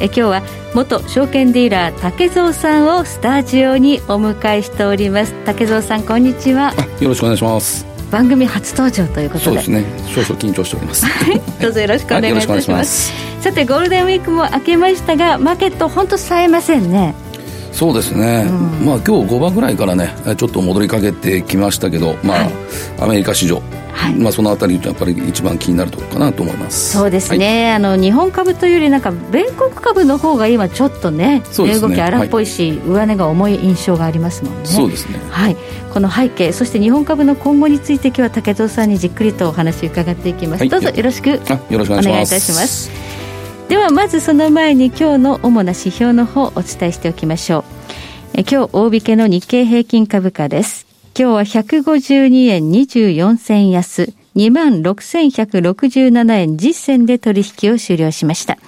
え今日は元証券ディーラー竹蔵さんをスタジオにお迎えしております。竹蔵さんこんにちは。よろしくお願いします。番組初登場ということで。そうですね。少々緊張しております。どうぞよろしくお願いいたします、さてゴールデンウィークも明けましたがマーケット本当冴えませんね。そうですね、うん、まあ今日5番ぐらいからねちょっと戻りかけてきましたけどまあ、はい、アメリカ市場はい、まあ、そのあたりやっぱり一番気になるところかなと思います。そうですね、はい、あの日本株というよりなんか米国株の方が今ちょっとね値、ね、動き荒っぽいし、はい、上値が重い印象がありますもんね。そうですね。はい。この背景そして日本株の今後について今日は竹蔵さんにじっくりとお話伺っていきます、どうぞよろしくよろしくお願いいたします。ではまずその前に今日の主な指標の方をお伝えしておきましょう。え今日大引けの日経平均株価です今日は152円24銭安26,167円実銭で取引を終了しました。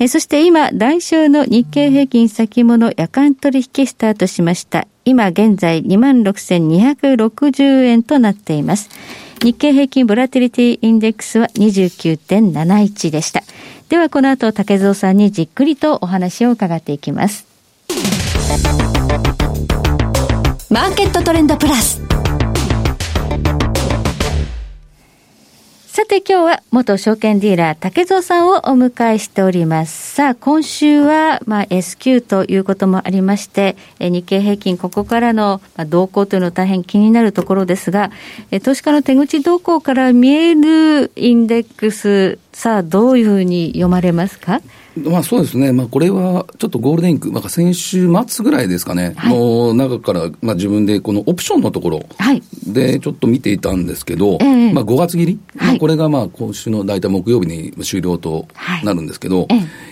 えそして今、来週の日経平均先物夜間取引スタートしました。今現在26,260円となっています。日経平均ボラティリティインデックスは29.71でした。ではこの後竹蔵さんにじっくりとお話を伺っていきます。マーケットトレンドプラス。さて今日は元証券ディーラー竹蔵さんをお迎えしております。さあ今週はまあ S q ということもありまして、日経平均ここからの動向というのは大変気になるところですが、投資家の手口動向から見えるインデックス、さあどういうふうに読まれますか？まあ、そうですね、まあ、これはちょっとゴールデンウィーク、まあ、先週末ぐらいですかね、はい、の中から、まあ、自分でこのオプションのところでちょっと見ていたんですけど、はい、まあ、5月切り、はい、まあ、これがまあ今週の大体木曜日に終了となるんですけど、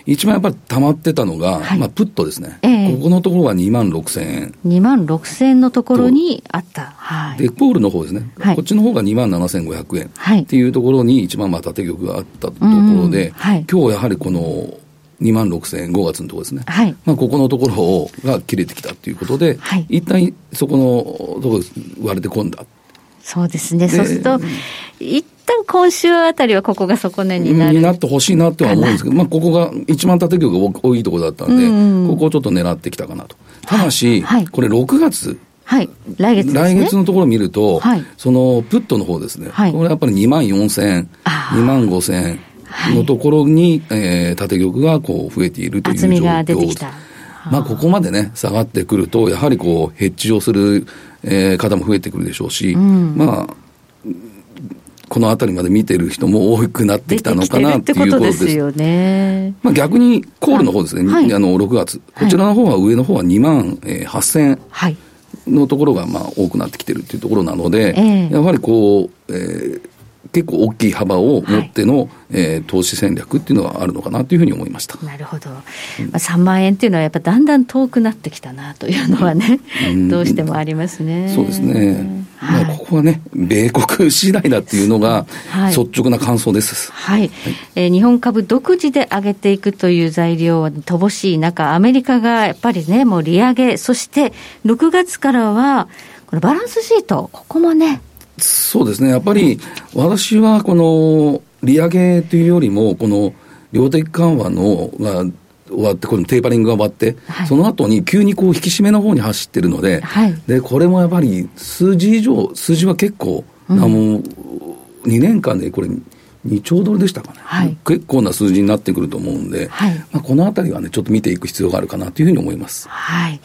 一番やっぱり溜まってたのが、まあ、プットですね、ここのところは2万6000円。2万6000円のところにあった。はい、で、ポールの方ですね、こっちの方が2万7500円。っていうところに一番まあ縦玉があったところで、今日やはりこの、2万6000円、5月のところですね、はい、まあ、ここのところをが切れてきたということで、はい、一旦そこのところ割れてこんだ。そうですね、そうすると、一旦今週あたりはここが底値になるになってほしいなっては思うんですけど、まあ、ここが一番縦玉が多いところだったんで、うんうん、ここをちょっと狙ってきたかなと。ただし、はい、これ6月、はい、来月、ね、来月のところを見ると、はい、そのプットの方ですね、はい、これやっぱり2万4000円、2万5000円、のところに、はい、えー、縦玉がこう増えているという状況。まあ、ここまでね、下がってくると、やはりこう、ヘッジをする、えー、方も増えてくるでしょうし、うん、まあ、この辺りまで見てる人も多くなってきたのかなっていうことです。よね。まあ逆にコールの方ですね、はい、あの6月、こちらの方は上の方は2万8000円のところがまあ多くなってきてるっていうところなので、はい、やはりこう、えー、結構大きい幅を持っての、はい、えー、投資戦略っていうのはあるのかなというふうに思いました。なるほど、まあ、3万円っていうのはやっぱだんだん遠くなってきたなというのはね、どうしてもありますね。そうですね、はい、まあ、ここはね、米国次第だっていうのが、率直な感想です。はい、はい、えー、日本株独自で上げていくという材料は乏しい中、アメリカがやっぱりね、もう利上げ、そして6月からは、このバランスシート、ここもね、そうですね、やっぱり私はこの利上げというよりも、この量的緩和のが終わって、このテーパリングが終わって、はい、その後に急にこう引き締めの方に走ってるので、はい、でこれもやっぱり数字以上、数字は結構、うん、あの2年間でこれ、2兆ドルでしたかね、はい、結構な数字になってくると思うんで、はい、まあ、このあたりはね、ちょっと見ていく必要があるかなというふうに思います。はい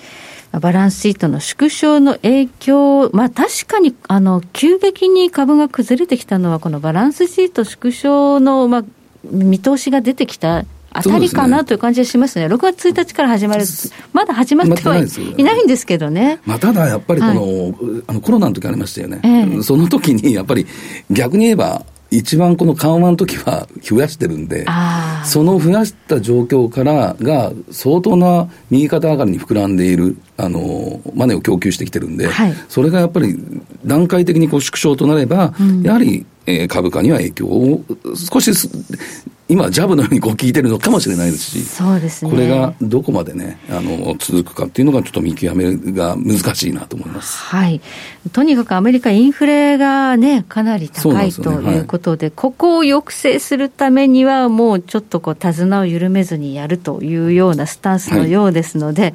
バランスシートの縮小の影響、まあ確かに、あの、急激に株が崩れてきたのは、このバランスシート縮小の、まあ、見通しが出てきたあたりかなという感じがしますね、すね6月1日から始まる、まだ始まってはいないんですけどね。まあ、ただやっぱりこの、はい、あのコロナの時ありましたよね、えー、その時にやっぱり逆に言えば、一番この緩和の時は増やしてるんで、その増やした状況からが相当な右肩上がりに膨らんでいる、あの、マネーを供給してきてるんで、はい、それがやっぱり段階的にこう縮小となれば、うん、やはり、えー、株価には影響を少し今、ジャブのようにこう効いてるのかもしれないですし、そうですね、これがどこまでね、あの続くかっていうのが、ちょっと見極めが難しいなと思います、はい、とにかくアメリカ、インフレがね、かなり高い、ね、ということで、はい、ここを抑制するためには、もうちょっとこう手綱を緩めずにやるというようなスタンスのようですので、はい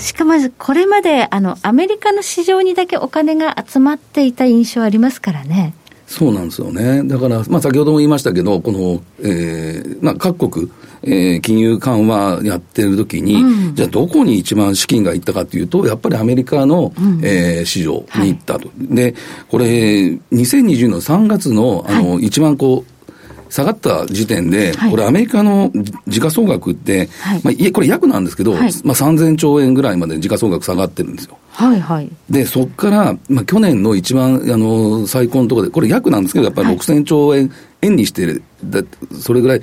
しかもこれまであのアメリカの市場にだけお金が集まっていた印象ありますからね。そうなんですよね。だから、まあ、先ほども言いましたけど、この、えー、まあ、各国、えー、金融緩和やってる時に、うん、じゃあどこに一番資金がいったかというと、やっぱりアメリカの、うん、えー、市場に行ったと。はい、で、これ、2020年の3月の、あの、はい、一番こう、下がった時点で、はい、これ、アメリカの時価総額って、はい、まあ、これ、約なんですけど、はい、まあ、3000兆円ぐらいまで時価総額下がってるんですよ。はいはい、で、そこから、まあ、去年の一番あの最高のところで、これ、約なんですけど、やっぱり6000兆円、円にして、だそれぐらい。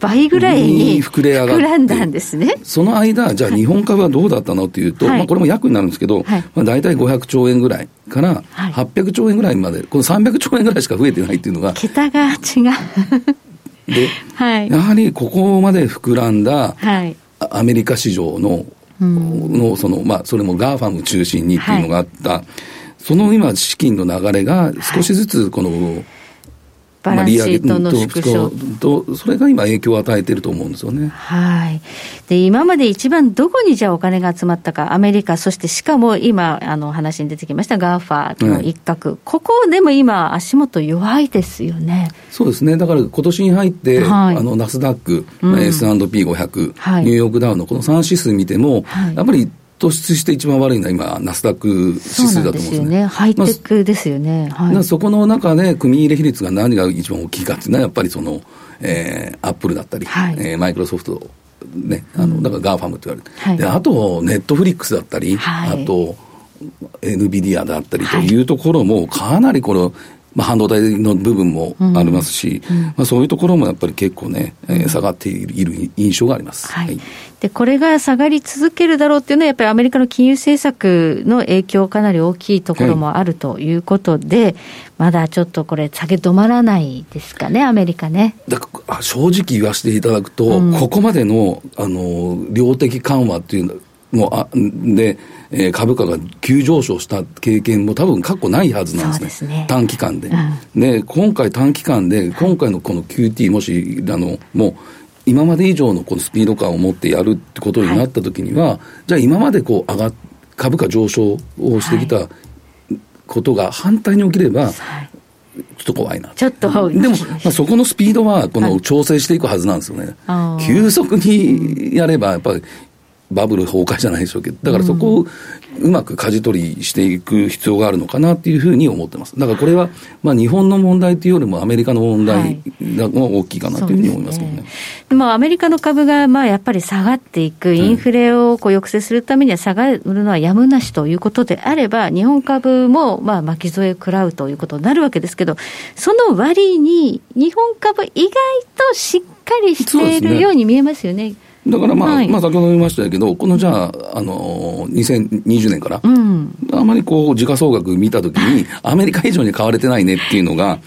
倍ぐらいに膨れ上が膨らんだんですね。その間、じゃあ日本株はどうだったのっていうと、はい、まあこれも約になるんですけど、はい、まあ大体500兆円ぐらいから800兆円ぐらいまで、この300兆円ぐらいしか増えてないっていうのが。桁が違う。で、はい、やはりここまで膨らんだ、アメリカ市場の、のその、まあ、それも GAFAM 中心にっていうのがあった、はい、その今、資金の流れが少しずつ、この、バランスシートの縮小、と、それが今、影響を与えていると思うんですよね。はい。で、今まで一番どこにじゃあお金が集まったか、アメリカ、そしてしかも今、あの話に出てきました、 GAFA の一角、ここでも今、足元弱いですよね。そうですね。だから今年に入って、はい、あの、ナスダック、うん、S&P500、はい、ニューヨークダウのこの3指数見ても、はい、やっぱり突出して一番悪いのは今、ナスダック指数だと思うんですよね。ハイテクですよね。はい、そこの中で、組入れ比率が何が一番大きいかっていうのは、やっぱりその、えー、アップルだったり、はい、えー、マイクロソフト、ね、あの、だから GAFAM って言われて、はい、であと、ネットフリックスだったり、はい、あと、NVIDIA だったりというところも、かなりこれ、まあ、半導体の部分もありますし、うん。うん、まあ、そういうところもやっぱり結構ね、えー、下がっている印象があります、はい、でこれが下がり続けるだろうっていうのは、やっぱりアメリカの金融政策の影響、かなり大きいところもあるということで、はい、まだちょっとこれ、下げ止まらないですかね、アメリカね。だ正直言わせていただくと、うん、ここまでのあの量的緩和っていうのもあで、えー、株価が急上昇した経験も多分過去ないはずなんですね。すね。短期間で、うん、で、今回短期間で、今回のこの QT もし、あの、もう、今まで以上のこのスピード感を持ってやるってことになったときには、はい、じゃあ今までこう上が株価上昇をしてきたことが反対に起きれば、はい。ちょっと怖いな。ちょっと、でも、まあ、そこのスピードは、この調整していくはずなんですよね。はい、急速にやれば、やっぱりバブル崩壊じゃないでしょうけど、だからそこをうまく舵取りしていく必要があるのかなっていうふうに思ってます。だからこれは、まあ日本の問題というよりもアメリカの問題が大きいかなというふうに思いますけどね。はい、でもアメリカの株がまあやっぱり下がっていく、インフレをこう抑制するためには下がるのはやむなしということであれば、日本株もまあ巻き添え食らうということになるわけですけど、その割に日本株意外としっかりしているように見えますよね。だからまあ、はい、まあ先ほど言いましたけど、このじゃあ、あの、2020年から、うん、あまりこう、時価総額見たときに、アメリカ以上に買われてないねっていうのが、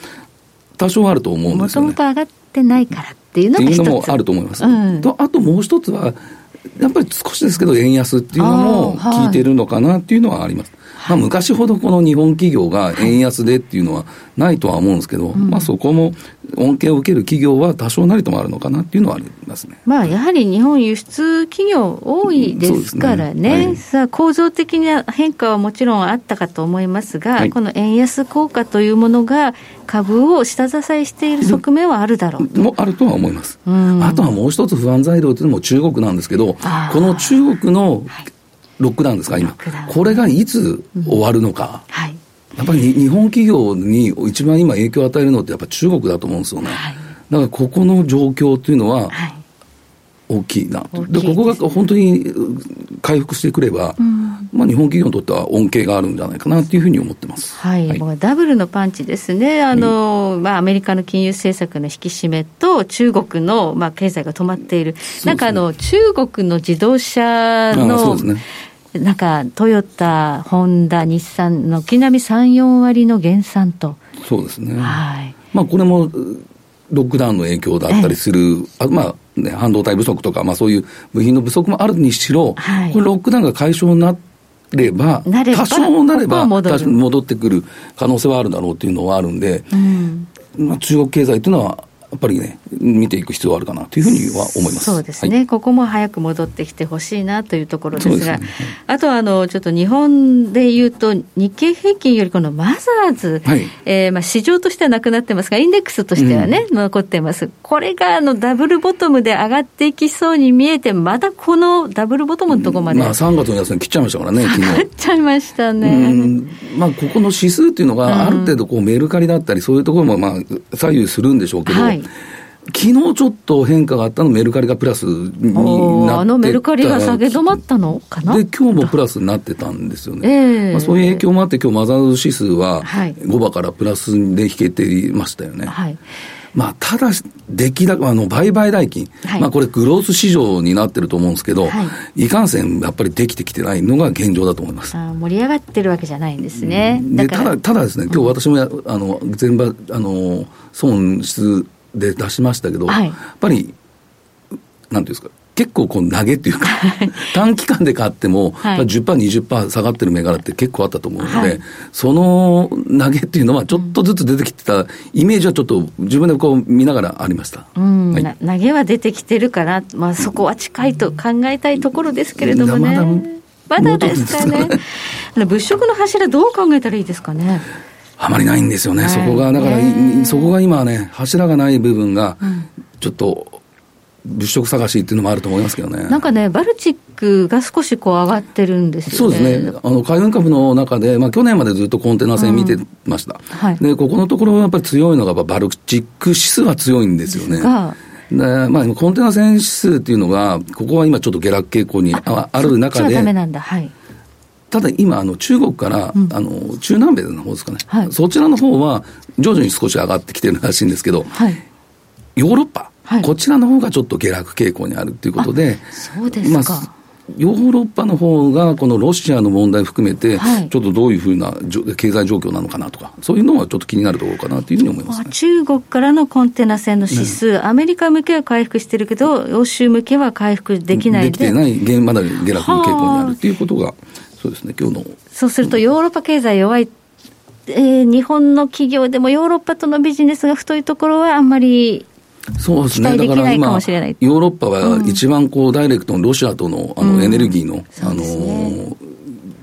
多少あると思うんですよ、ね。もともと上がってないからっていうのがっていうのもあると思います。うん、とあともう一つは、やっぱり少しですけど、円安っていうのも効いてるのかなっていうのはあります。まあ、昔ほどこの日本企業が円安でっていうのはないとは思うんですけど、まあ、そこも恩恵を受ける企業は多少なりともあるのかなっていうのはありますね、まあ、やはり日本、輸出企業多いですからね、ねはい、さあ構造的な変化はもちろんあったかと思いますが、はい、この円安効果というものが、株を下支えしている側面はあるだろうもあるとは思います。あとはもう一つ不安材料というのも中国なんですけど、この中国のロックダウンですか、今。これがいつ終わるのか。はい、やっぱり日本企業に一番今影響を与えるのってやっぱ中国だと思うんですよね。はい、だからここの状況っていうのは、大きいな、でここが本当に回復してくれば、うん、まあ、日本企業にとっては恩恵があるんじゃないかなというふうに思ってます。はい。はい、もうダブルのパンチですね。あの、まあ、アメリカの金融政策の引き締めと、中国の、まあ、経済が止まっている。ね、なんかあの、中国の自動車の、ね。なんかトヨタ、ホンダ、日産、軒並み3、4割の減産と。そうですね。はい。まあ、これも、ロックダウンの影響だったりする、あまあね、半導体不足とか、まあ、そういう部品の不足もあるにしろ、はい、これ、ロックダウンが解消になれば、多少なれば戻ってくる可能性はあるだろうというのはあるんで、うん、まあ、中国経済というのは、やっぱりね、見ていく必要があるかなというふうには思います。そうですね、はい、ここも早く戻ってきてほしいなというところですが、すね、あとはあのちょっと日本でいうと、日経平均よりこのマザーズ、はい、えー、まあ市場としてはなくなってますが、インデックスとしてはね、うん、残ってます、これがあのダブルボトムで上がっていきそうに見えて、まだこのダブルボトムのところまで、まあ、3月の安値切っちゃいましたからね、昨日。切っちゃいましたね。まあ、ここの指数っていうのが、ある程度こうメルカリだったり、そういうところもまあ左右するんでしょうけど、はい昨日ちょっと変化があったのメルカリがプラスになってあのメルカリが下げ止まったのかな？で、今日もプラスになってたんですよね。えー、まあ、そういう影響もあって、今日マザーズ指数は5番からプラスで引けていましたよね。はい。まあ、ただ、出来高、あの、売買代金、はい、まあ、これ、グロース市場になってると思うんですけど、はい、いかんせん、やっぱりできてきてないのが現状だと思います。あ盛り上がってるわけじゃないんですね。でただ、ただですね、今日私もや、あの、全場、あの、損失で出しましたけど、はい、やっぱり、なんていうんですか、結構こう投げっていうか、短期間で買っても、はい、10%、20%下がってる銘柄って結構あったと思うので、はい、その投げっていうのは、ちょっとずつ出てきてたイメージはちょっと自分でこう見ながらありました、うん。はい、投げは出てきてるから、まあ、そこは近いと考えたいところですけれどもね。まだですかね。物色の柱、どう考えたらいいですかね。あまりないんですよね、はい、そこが、だから、そこが今ね、柱がない部分が、ちょっと、物色探しっていうのもあると思いますけどね。なんかね、バルチックが少しこう上がってるんですよね。そうですね。あの、海運株の中で、まあ去年までずっとコンテナ船見てました。うんはい、で、ここのところやっぱり強いのが、バルチック指数は強いんですよね。でまあ、コンテナ船指数っていうのが、ここは今ちょっと下落傾向にある中で。ダメなんだ。はい。ただ今、あの中国から、うん、あの中南米の方ですかね、はい、そちらの方は徐々に少し上がってきてるらしいんですけど、はい、ヨーロッパ、はい、こちらの方がちょっと下落傾向にあるということで、そうですか、まあ、ヨーロッパの方が、このロシアの問題含めて、ちょっとどういうふうな経済状況なのかなとか、そういうのはちょっと気になるところかなというふうに思います、ね、中国からのコンテナ船の指数、ね、アメリカ向けは回復してるけど、欧州向けは回復できないで。できてない、まだ下落の傾向にあるということが。そうですね、今日の。そうすると、ヨーロッパ経済弱い、えー、日本の企業でもヨーロッパとのビジネスが太いところはあんまりそうですね、だから今、ヨーロッパは一番こう、ダイレクトのロシアとのあのエネルギーの、うん、あの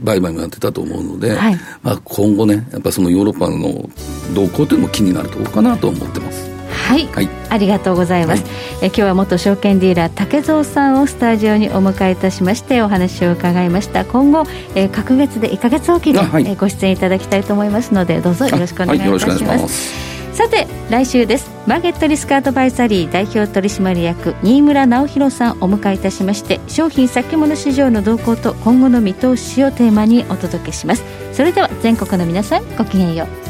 売買もやってたと思うので、はい、まあ、今後ね、やっぱそのヨーロッパの動向というのも気になるところかなと思ってます。はい、はい、ありがとうございます、はい、え今日は元証券ディーラー竹蔵さんをスタジオにお迎えいたしましてお話を伺いました。今後、えー、各月で1か月おきで、はい、えー、ご出演いただきたいと思いますのでどうぞよろしくお願いいたします。はい、ます。さて来週です。マーケットリスクアドバイザリー代表取締役新村直弘さんお迎えいたしまして商品先物市場の動向と今後の見通しをテーマにお届けします。それでは全国の皆さんごきげんよう